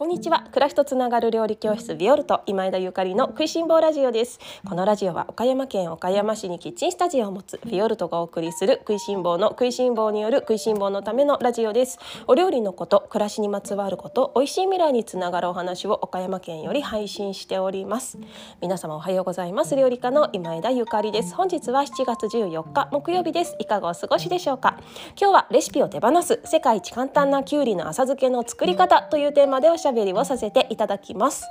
こんにちは。暮らしとつながる料理教室ビオルト今枝ゆかりの食いしん坊ラジオです。このラジオは岡山県岡山市にキッチンスタジオを持つビオルトがお送りする食いしん坊の食いしん坊による食いしん坊のためのラジオです。お料理のこと暮らしにまつわること美味しい未来につながるお話を岡山県より配信しております。皆様おはようございます。料理家の今枝ゆかりです。本日は7月14日木曜日です。いかがお過ごしでしょうか。今日はレシピを手放す世界一簡単なきゅうりの浅漬けの作り方というテーマでおしゃべりをさせていただきます。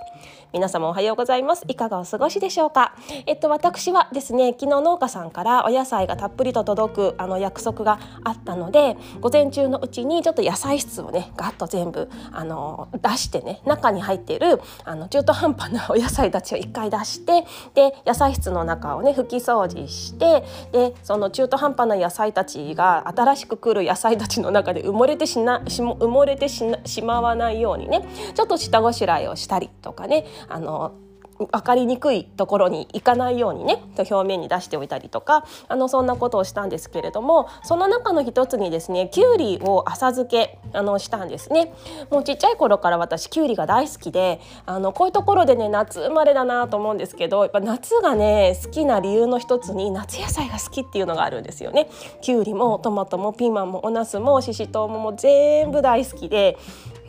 皆様おはようございます。いかがお過ごしでしょうか？えっと私はですね昨日農家さんからお野菜がたっぷりと届くあの約束があったので午前中のうちにちょっと野菜室をねガッと全部あの出してね中に入っているあの中途半端なお野菜たちを一回出してで野菜室の中をね拭き掃除してでその中途半端な野菜たちが新しく来る野菜たちの中で埋もれてしな埋もれてしまわないようにねちょっと下ごしらえをしたりとかねあの分かりにくいところに行かないようにね表面に出しておいたりとかあのそんなことをしたんですけれどもその中の一つにですねきゅうりを浅漬けあのしたんですね。もうちっちゃい頃から私きゅうりが大好きであのこういうところでね夏生まれだなと思うんですけどやっぱ夏がね好きな理由の一つに夏野菜が好きっていうのがあるんですよね。きゅうりもトマトもピーマンもお茄子もししとうもも全部大好きで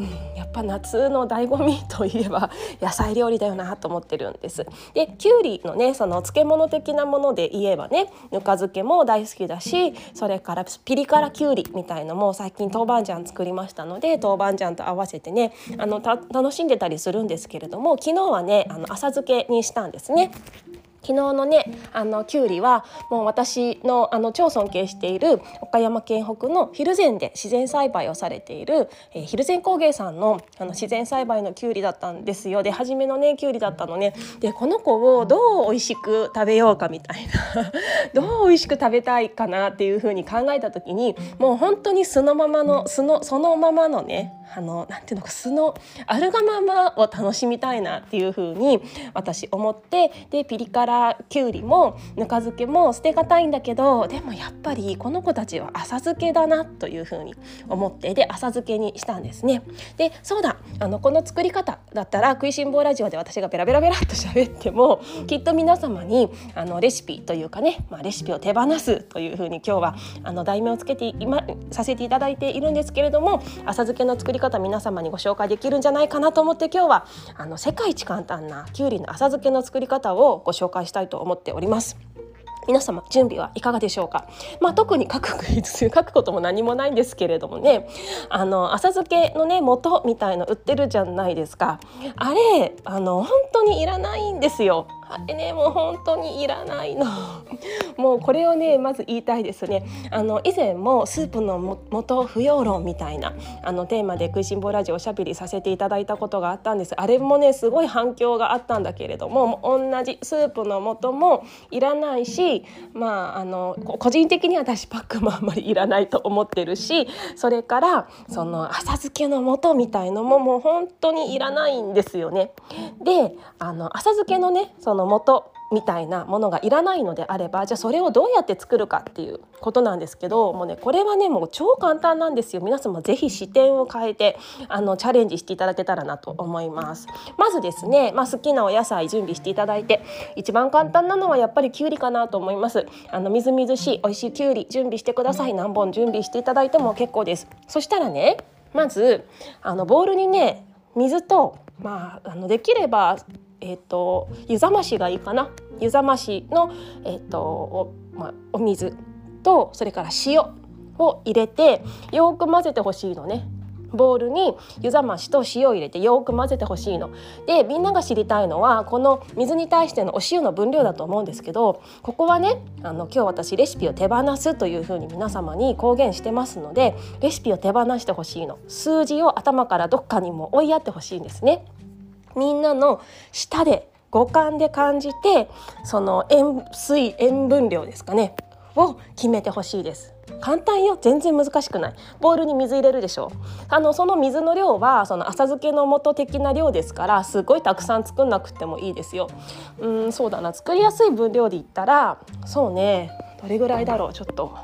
うん、やっぱ夏の醍醐味といえば野菜料理だよなと思ってるんです。できゅうりのねその漬物的なもので言えばねぬか漬けも大好きだしそれからピリ辛きゅうりみたいのも最近豆板醤作りましたので豆板醤と合わせてねあの楽しんでたりするんですけれども昨日はねあの浅漬けにしたんですね。昨日のねあのきゅうりはもう私のあの超尊敬している岡山県北の蒜山で自然栽培をされている、えー、蒜山工芸さんのあの自然栽培のきゅうりだったんですよ。で初めのねきゅうりだったのね。でこの子をどう美味しく食べようかみたいな。どう美味しく食べたいかなっていう風に考えた時にもう本当にそのままのそのそのままのねあのなんていうのか素のあるがままを楽しみたいなっていう風に私思ってでピリ辛きゅうりもぬか漬けも捨てがたいんだけどでもやっぱりこの子たちは浅漬けだなという風に思ってで浅漬けにしたんですね。でそうだあのこの作り方だったら食いしん坊ラジオで私がベラベラベラっと喋ってもきっと皆様にあのレシピというかね、まあ、レシピを手放すという風に今日はあの題名をつけて今させていただいているんですけれども浅漬けの作り方皆様にご紹介できるんじゃないかなと思って今日はあの世界一簡単なきゅうりの浅漬けの作り方をご紹介したいと思っております。皆様準備はいかがでしょうか、まあ、特に書く 書くことも何もないんですけれどもね。あの浅漬けのね元みたいの売ってるじゃないですか。あれあの本当にいらないんですよ。あれねもう本当にいらないの。もうこれをねまず言いたいですね。あの以前もスープの元不要論みたいなあのテーマで食いしん坊ラジオおしゃべりさせていただいたことがあったんです。あれもねすごい反響があったんだけれども同じスープの素もいらないしまああの個人的には私パックもあんまりいらないと思ってるしそれからその浅漬けの素みたいのももう本当にいらないんですよね。であの浅漬けのねそのの元みたいなものがいらないのであればじゃあそれをどうやって作るかっていうことなんですけどもうねこれはねもう超簡単なんですよ。皆様ぜひ視点を変えてあのチャレンジしていただけたらなと思います。まずですね、まあ、好きなお野菜準備していただいて一番簡単なのはやっぱりきゅうりかなと思います。あのみずみずしい美味しいきゅうり準備してください。何本準備していただいても結構です。そしたらねまずあのボウルにね水とまああのできればえーと、湯冷ましがいいかな湯冷ましの、えーとおまあ、お水とそれから塩を入れてよく混ぜてほしいのねボウルに湯冷ましと塩を入れてよく混ぜてほしいの。でみんなが知りたいのはこの水に対してのお塩の分量だと思うんですけどここはねあの今日私レシピを手放すというふうに皆様に公言してますのでレシピを手放してほしいの数字を頭からどっかにも追いやってほしいんですね。みんなの舌で五感で感じてその塩水塩分量ですかねを決めてほしいです。簡単よ全然難しくない。ボウルに水入れるでしょあのその水の量はその浅漬けの素的な量ですからすごいたくさん作んなくてもいいですよ。うんそうだな。作りやすい分量で言ったらそうね。どれぐらいだろう？ちょっと。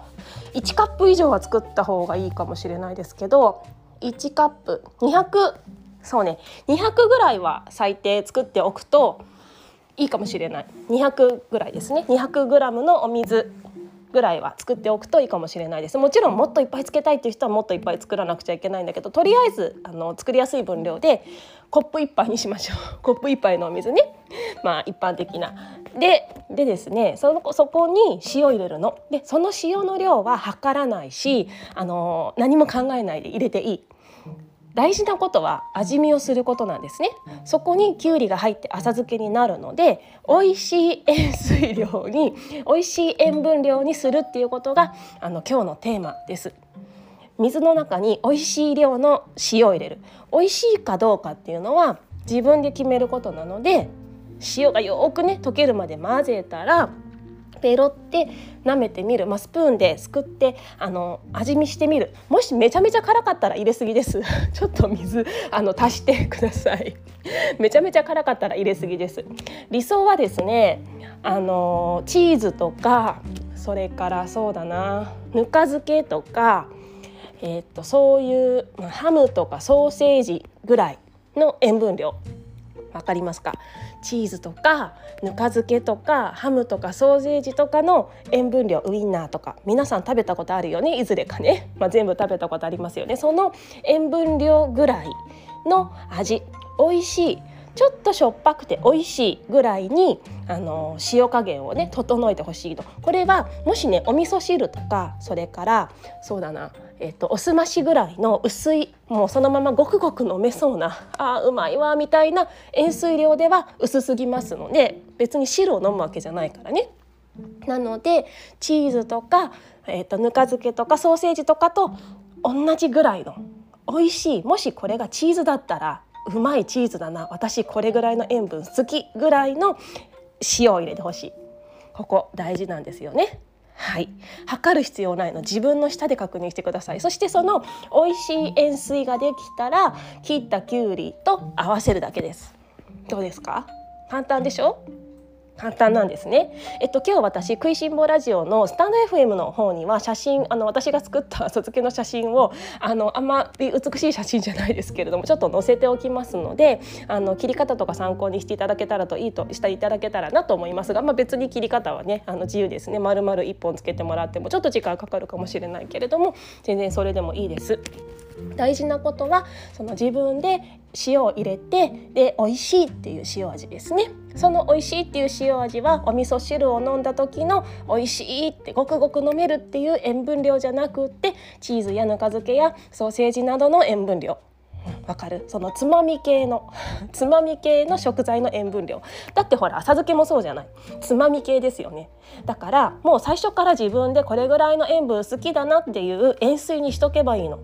1カップ以上は作った方がいいかもしれないですけど1カップ。200そうね200ぐらいは最低作っておくといいかもしれない200ぐらいですね 200g のお水ぐらいは作っておくといいかもしれないですもちろんもっといっぱいつけたいっていう人はもっといっぱい作らなくちゃいけないんだけどとりあえずあの作りやすい分量でコップ1杯にしましょう コップ1杯のお水ねまあ一般的な。ででですねそのそこに塩入れるの。でその塩の量は測らないしあの何も考えないで入れていい。大事なことは味見をすることなんですね。そこにきゅうりが入って浅漬けになるので美味しい塩水量に美味しい塩分量にするっていうことがあの今日のテーマです。水の中に美味しい量の塩を入れる。美味しいかどうかっていうのは自分で決めることなので塩がよくね溶けるまで混ぜたらペロって舐めてみる、まあ、スプーンですくってあの味見してみる。もしめちゃめちゃ辛かったら入れすぎです。ちょっと水あの足してください。めちゃめちゃ辛かったら入れすぎです。理想はですねあのチーズとかそれからそうだなぬか漬けとかえー、っとそういう、まあ、ハムとかソーセージぐらいの塩分量。分かりますか？チーズとかぬか漬けとかハムとかソーセージとかの塩分量ウインナーとか。皆さん食べたことあるよね？いずれかね、まあ、全部食べたことありますよね。その塩分量ぐらいの味。美味しいちょっとしょっぱくて美味しいぐらいにあの塩加減をね整えてほしいとこれはもしねお味噌汁とかそれからそうだなえっと、おすましぐらいの薄いもうそのままごくごく飲めそうなあうまいわみたいな塩水量では薄すぎますので別に汁を飲むわけじゃないからね。なのでチーズとか、えっと、ぬか漬けとかソーセージとかと同じぐらいの美味しいもしこれがチーズだったらうまいチーズだな。私これぐらいの塩分好きぐらいの塩を入れてほしい。ここ大事なんですよね。はい。測る必要ないの。自分の舌で確認してください。そしてその美味しい塩水ができたら切ったきゅうりと合わせるだけです。どうですか？簡単でしょ？簡単なんですね。えっと今日私食いしん坊ラジオのスタンド FM の方には写真あの私が作った 卒付けの写真をあのあんまり美しい写真じゃないですけれどもちょっと載せておきますのであの切り方とか参考にしていただけたらといいとしていただけたらなと思いますが、まあ、別に切り方はねあの自由ですね丸々1本つけてもらってもちょっと時間かかるかもしれないけれども全然それでもいいです。大事なことはその自分で塩を入れてで美味しいっていう塩味ですね。その美味しいっていう塩味はお味噌汁を飲んだ時の美味しいってごくごく飲めるっていう塩分量じゃなくってチーズやぬか漬けやソーセージなどの塩分量。わかる？そのつまみ系の つまみ系の食材の塩分量。だってほら浅漬けもそうじゃない？つまみ系ですよね。だからもう最初から自分でこれぐらいの塩分好きだなっていう塩水にしとけばいいの。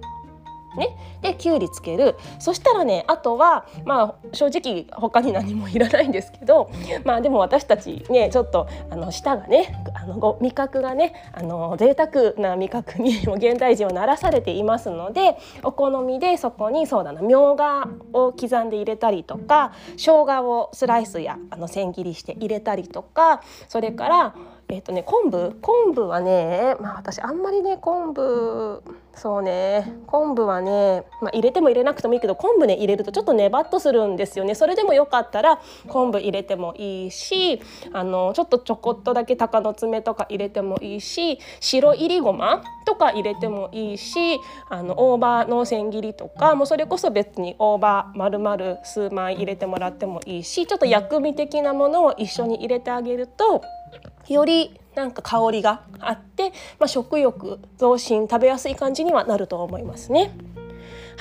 ね、できゅうりつける。そしたらねあとはまあ正直他に何もいらないんですけど まあでも私たちねちょっとあの舌がねあの味覚がねあの贅沢な味覚に現代人はならされていますのでお好みでそこにそうだなみょうがを刻んで入れたりとか生姜をスライスやあの千切りして入れたりとかそれからえっ、とね昆布？昆布はねまあ私あんまりね昆布そうね昆布はね、まあ、入れても入れなくてもいいけど昆布ね入れるとちょっとネバっとするんですよね。それでもよかったら昆布入れてもいいしあのちょっとちょこっとだけ鷹の爪とか入れてもいいし白いりごまとか入れてもいいしあの大葉の千切りとかもうそれこそ別に大葉丸々数枚入れてもらってもいいしちょっと薬味的なものを一緒に入れてあげるとよりなんか香りがあって、まあ、食欲増進食べやすい感じにはなると思いますね。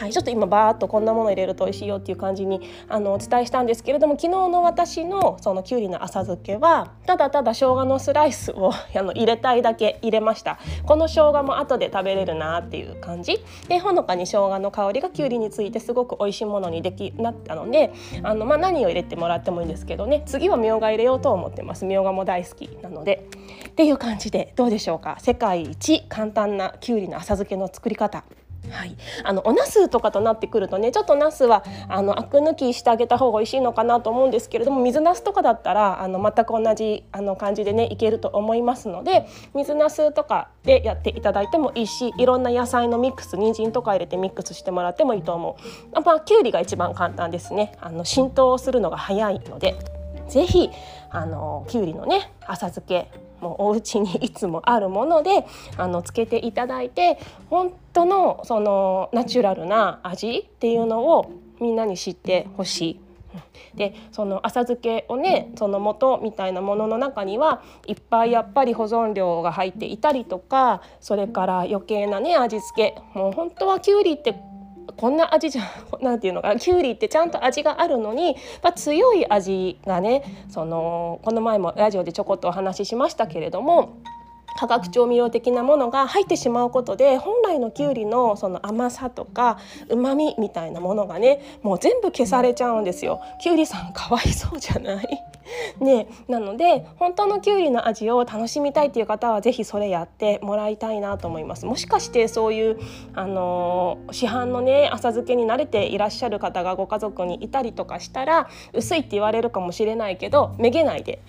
はい、ちょっと今バーッとこんなもの入れると美味しいよっていう感じにあのお伝えしたんですけれども昨日の私のそのきゅうりの浅漬けはただただ生姜のスライスをあの入れたいだけ入れました。この生姜も後で食べれるなっていう感じ。でほのかに生姜の香りがきゅうりについてすごく美味しいものにできなったのであの、まあ、何を入れてもらってもいいんですけどね。次はみょうが入れようと思ってます。みょうがも大好きなので。っていう感じでどうでしょうか。世界一簡単なきゅうりの浅漬けの作り方。はい、あのお茄子とかとなってくるとねちょっと茄子はあのアク抜きしてあげた方が美味しいのかなと思うんですけれども水茄子とかだったらあの全く同じあの感じでねいけると思いますので水茄子とかでやっていただいてもいいしいろんな野菜のミックス人参とか入れてミックスしてもらってもいいと思う。まあ、きゅうりが一番簡単ですねあの浸透するのが早いのでぜひあのきゅうりのね浅漬けもうお家にいつもあるものであのつけていただいて本当のそのナチュラルな味っていうのをみんなに知ってほしい。でその浅漬けをねその元みたいなものの中にはいっぱいやっぱり保存料が入っていたりとかそれから余計なね味付けもう本当はきゅうりってこんな味じゃ なんていうのかなきゅうりってちゃんと味があるのに、まあ、強い味がねそのこの前もラジオでちょこっとお話ししましたけれども化学調味料的なものが入ってしまうことで本来のきゅうりのその甘さとか旨味みたいなものがねもう全部消されちゃうんですよ。きゅうりさんかわいそうじゃない？ね、なので本当のきゅうりの味を楽しみたいっていう方は是非それやってもらいたいなと思います。もしかしてそういうあの市販のね浅漬けに慣れていらっしゃる方がご家族にいたりとかしたら薄いって言われるかもしれないけどめげないで。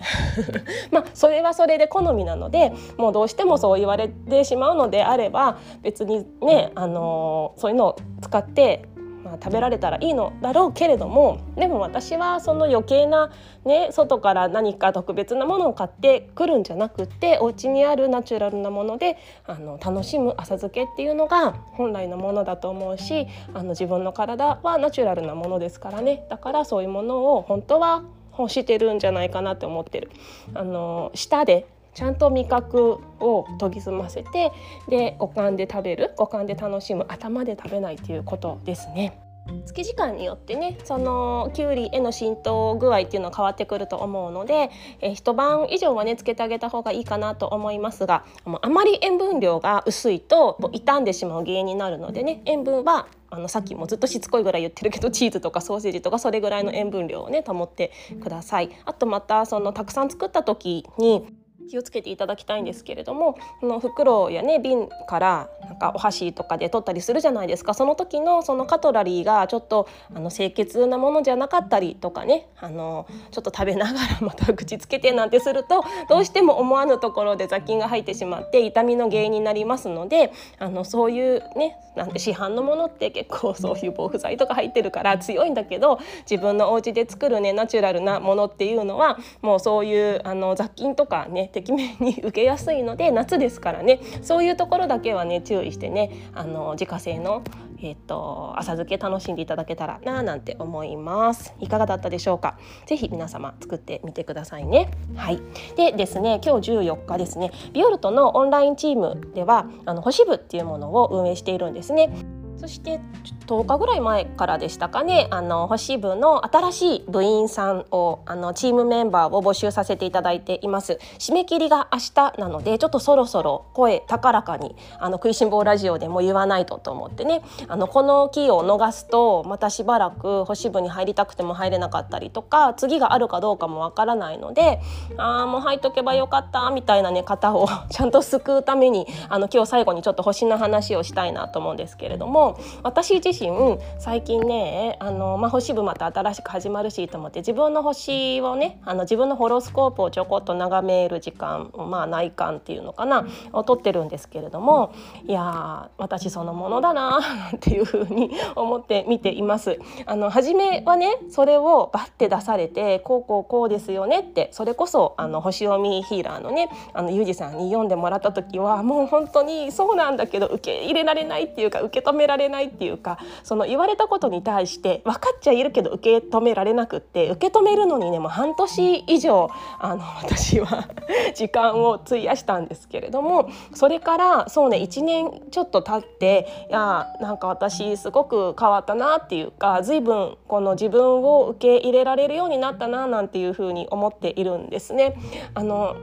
まあそれはそれで好みなのでもうどううしてもそう言われてしまうのであれば別にねあのそういうのを使ってまあ、食べられたらいいのだろうけれどもでも私はその余計な、ね、外から何か特別なものを買ってくるんじゃなくてお家にあるナチュラルなものであの楽しむ浅漬けっていうのが本来のものだと思うしあの自分の体はナチュラルなものですからねだからそういうものを本当は欲してるんじゃないかなって思ってる。あの舌でちゃんと味覚を研ぎ澄ませてで五感で食べる五感で楽しむ頭で食べないということですね。月時間によってねそのきゅうりへの浸透具合っていうのは変わってくると思うので、え、一晩以上はねつけてあげた方がいいかなと思いますがあまり塩分量が薄いと傷んでしまう原因になるのでね塩分はあのさっきもずっとしつこいぐらい言ってるけどチーズとかソーセージとかそれぐらいの塩分量をね保ってください。あとまたそのたくさん作った時に気をつけていただきたいんですけれどもこの袋やね瓶からなんかお箸とかで取ったりするじゃないですか。その時のそのカトラリーがちょっとあの清潔なものじゃなかったりとかねあのちょっと食べながらまた口つけてなんてするとどうしても思わぬところで雑菌が入ってしまって痛みの原因になりますのであのそういうねなんて市販のものって結構そういう防腐剤とか入ってるから強いんだけど自分のお家で作るねナチュラルなものっていうのはもうそういうあの雑菌とかねてきめに受けやすいので夏ですからね。そういうところだけはね注意してねあの自家製のえっ、と浅漬け楽しんでいただけたらななんて思います。いかがだったでしょうか？ぜひ皆様作ってみてくださいね。はい。でですね今日14日ですね。ビオルトのオンラインチームではあの星部っていうものを運営しているんですね。そして10日ぐらい前からでしたかね。あの星部の新しい部員さんをあのチームメンバーを募集させていただいています。締め切りが明日なのでちょっとそろそろ声高らかにあの食いしん坊ラジオでも言わないとと思ってね。あのこの期を逃すとまたしばらく星部に入りたくても入れなかったりとか次があるかどうかもわからないのでああもう入っとけばよかったみたいなね方をちゃんと救うためにあの今日最後にちょっと星の話をしたいなと思うんですけれども。私自身最近ねあの、まあ、星部また新しく始まるしと思って自分の星をねあの自分のホロスコープをちょこっと眺める時間、まあ、内観っていうのかなをとってるんですけれどもいや私そのものだなっていうふうに思って見ています。あの初めはねそれをバッて出されてこうこうこうですよねってそれこそあの星読みヒーラーのねあのユージさんに読んでもらった時はもう本当にそうなんだけど受け入れられないっていうか受け止められられないっていうかその言われたことに対して分かっちゃいるけど受け止められなくって受け止めるのにねもう半年以上あの私は時間を費やしたんですけれどもそれからそうね1年ちょっと経っていやなんか私すごく変わったなっていうか随分この自分を受け入れられるようになったななんていうふうに思っているんですね。あの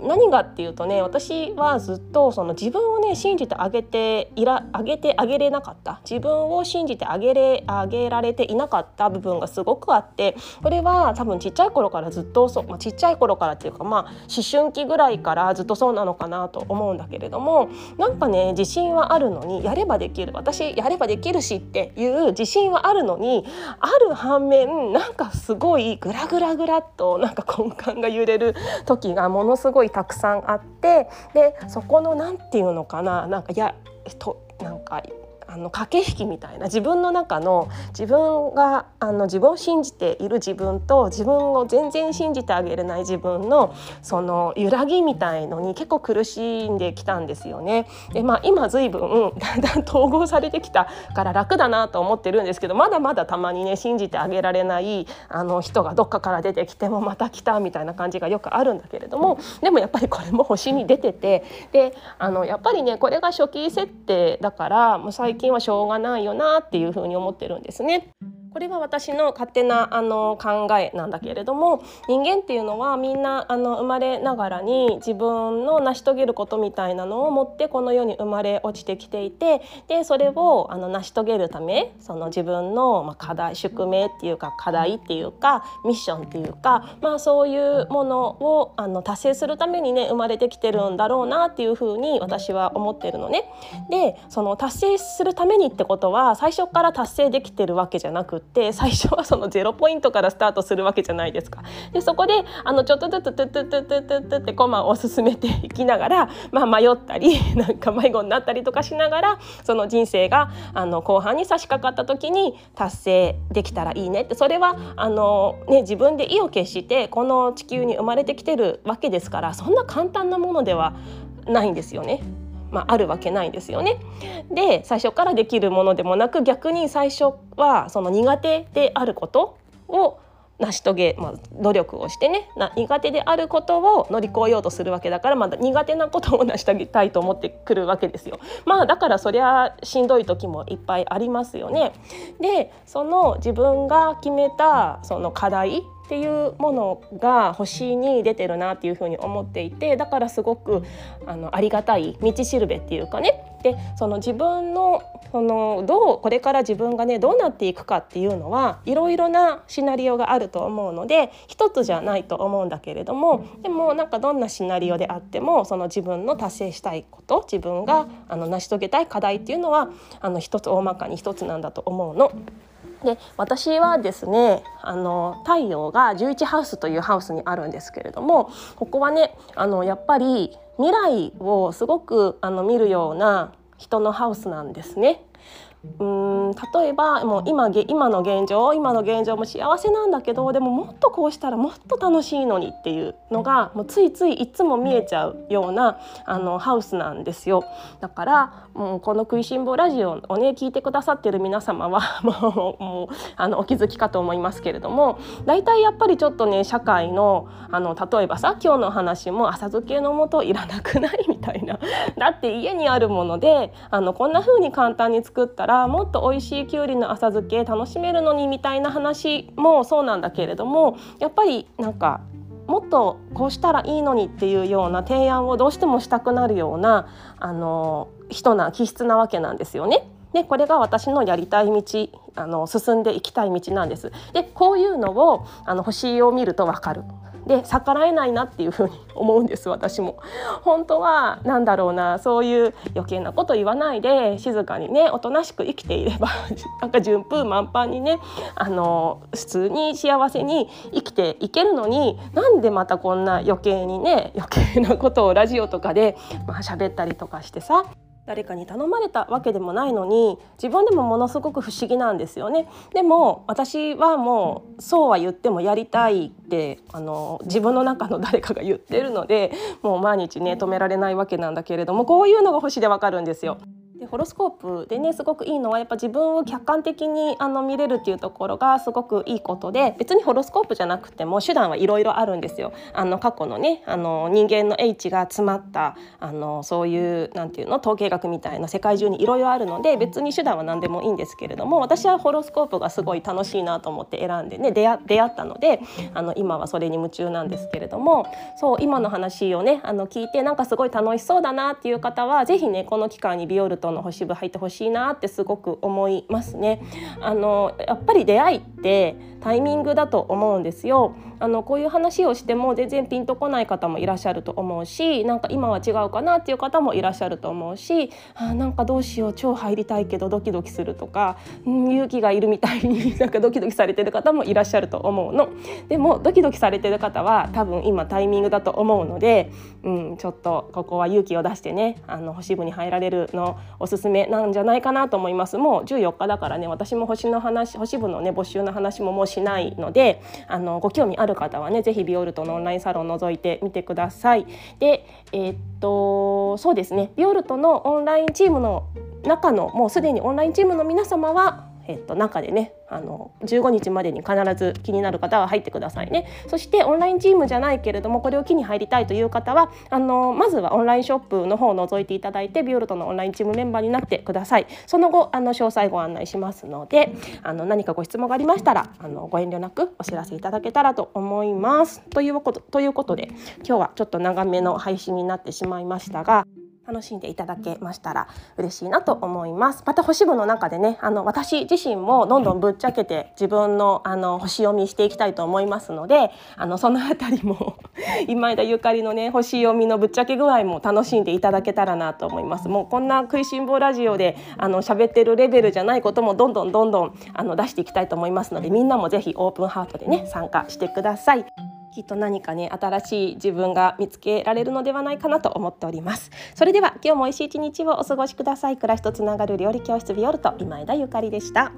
何がっていうとね私はずっとその自分をね信じてあげていらあげてあげれなかった。自分を信じてあげれあげられていなかった部分がすごくあってこれは多分ちっちゃい頃からずっとそう、まあ、ちっちゃい頃からっていうかまあ思春期ぐらいからずっとそうなのかなと思うんだけれどもなんかね自信はあるのにやればできる。私やればできるしっていう自信はあるのにある反面なんかすごいグラグラグラっとなんか根幹が揺れる時がものすごいたくさんあってでそこの何て言うのかななんかやとなんかあの駆け引きみたいな自分の中の自分があの自分を信じている自分と自分を全然信じてあげれない自分のその揺らぎみたいのに結構苦しんできたんですよね。でまあ今随分 だんだん統合されてきたから楽だなと思ってるんですけどまだまだたまにね信じてあげられないあの人がどっかから出てきてもまた来たみたいな感じがよくあるんだけれどもでもやっぱりこれも星に出ててであのやっぱりねこれが初期設定だからもう最近近はしょうがないよなっていうふうに思ってるんですね。これは私の勝手なあの考えなんだけれども人間っていうのはみんなあの生まれながらに自分の成し遂げることみたいなのを持ってこの世に生まれ落ちてきていてでそれをあの成し遂げるためその自分の、まあ、課題宿命っていうか課題っていうかミッションっていうか、まあ、そういうものをあの達成するためにね生まれてきてるんだろうなっていうふうに私は思ってるのね。でその達成するためにってことは最初から達成できてるわけじゃなくって最初はそのゼロポイントからスタートするわけじゃないですか。でそこであのちょっとずつトゥトゥトゥトゥトゥトゥってコマを進めていきながら、まあ、迷ったりなんか迷子になったりとかしながらその人生があの後半に差し掛かった時に達成できたらいいねってそれはあの、ね、自分で意を決してこの地球に生まれてきてるわけですからそんな簡単なものではないんですよね。まあ、あるわけないんですよね。で最初からできるものでもなく逆に最初はその苦手であることを成し遂げ、まあ、努力をしてね苦手であることを乗り越えようとするわけだからまだ苦手なことを成し遂げたいと思ってくるわけですよ。まあだからそりゃしんどい時もいっぱいありますよね。でその自分が決めたその課題っていうものが星に出てるなっていうふうに思っていてだからすごくあのありがたい道しるべっていうかねでその自分のそのどうこれから自分がねどうなっていくかっていうのはいろいろなシナリオがあると思うので一つじゃないと思うんだけれどもでもなんかどんなシナリオであってもその自分の達成したいこと自分があの成し遂げたい課題っていうのはあの一つ大まかに一つなんだと思うの。で私はですねあの太陽が11ハウスというハウスにあるんですけれどもここはねあのやっぱり未来をすごくあの見るような人のハウスなんですね。うん例えばもう今今の現状今の現状も幸せなんだけどでももっとこうしたらもっと楽しいのにっていうのがもうついついいつも見えちゃうようなあのハウスなんですよ。だからもうこの「食いしん坊ラジオ」をね聞いてくださってる皆様は もうもうあのお気づきかと思いますけれども大体やっぱりちょっとね社会のあの例えばさ今日の話も浅漬けの素いらなくない？みたいな。だって家にあるものであのこんな風に簡単に作ったららもっと美味しいきゅうりの浅漬け楽しめるのにみたいな話もそうなんだけれどもやっぱりなんかもっとこうしたらいいのにっていうような提案をどうしてもしたくなるようなあの人な気質なわけなんですよね。でこれが私のやりたい道あの進んでいきたい道なんです。でこういうのをあの星を見るとわかる。で逆らえないなっていうふうに思うんです私も。本当は何だろうなそういう余計なこと言わないで静かにねおとなしく生きていれば なんか順風満帆にねあの普通に幸せに生きていけるのになんでまたこんな余計にね余計なことをラジオとかでまあ喋ったりとかしてさ誰かに頼まれたわけでもないのに自分でもものすごく不思議なんですよねでも私はもうそうは言ってもやりたいってあの自分の中の誰かが言ってるのでもう毎日ね止められないわけなんだけれどもこういうのが星でわかるんですよ。でホロスコープでねすごくいいのはやっぱ自分を客観的にあの見れるっていうところがすごくいいことで別にホロスコープじゃなくても手段はいろいろあるんですよ。あの過去のねあの人間の英知が詰まったあのそういうなんていうの統計学みたいな世界中にいろいろあるので別に手段は何でもいいんですけれども私はホロスコープがすごい楽しいなと思って選んでね出会出会ったのであの今はそれに夢中なんですけれどもそう今の話をねあの聞いてなんかすごい楽しそうだなっていう方は是非ねこの機会にビオルトの星部入ってほしいなってすごく思いますね。あのやっぱり出会いってタイミングだと思うんですよ。あのこういう話をしても全然ピンとこない方もいらっしゃると思うしなんか今は違うかなっていう方もいらっしゃると思うしあなんかどうしよう超入りたいけどドキドキするとか、ん、勇気がいるみたいに なんかドキドキされてる方もいらっしゃると思うの。でもドキドキされてる方は多分今タイミングだと思うので、うん、ちょっとここは勇気を出してねあの星部に入られるのおすすめなんじゃないかなと思います。もう14日だからね私も星の話星部のね募集の話ももうしないのであのご興味ある方はね是非ビオルトのオンラインサロン覗いてみてください。でえー、っとそうですねビオルトのオンラインチームの中のもうすでにオンラインチームの皆様はえっと、中でねあの15日までに必ず気になる方は入ってくださいね。そしてオンラインチームじゃないけれどもこれを機に入りたいという方はあのまずはオンラインショップの方を覗いていただいてビオルトのオンラインチームメンバーになってください。その後あの詳細ご案内しますのであの何かご質問がありましたらあのご遠慮なくお知らせいただけたらと思います。ということということで今日はちょっと長めの配信になってしまいましたが楽しんでいただけましたら嬉しいなと思いますまた星部の中でねあの私自身もどんどんぶっちゃけて自分のあの星読みしていきたいと思いますのであのそのあたりも 今枝ゆかりのね星読みのぶっちゃけ具合も楽しんでいただけたらなと思いますもうこんな食いしん坊ラジオであの喋ってるレベルじゃないこともどんどんどんどんあの出していきたいと思いますのでみんなもぜひオープンハートでね参加してください。きっと何かね新しい自分が見つけられるのではないかなと思っております。それでは今日も美味しい一日をお過ごしください。暮らしとつながる料理教室ビオルト今枝ゆかりでした。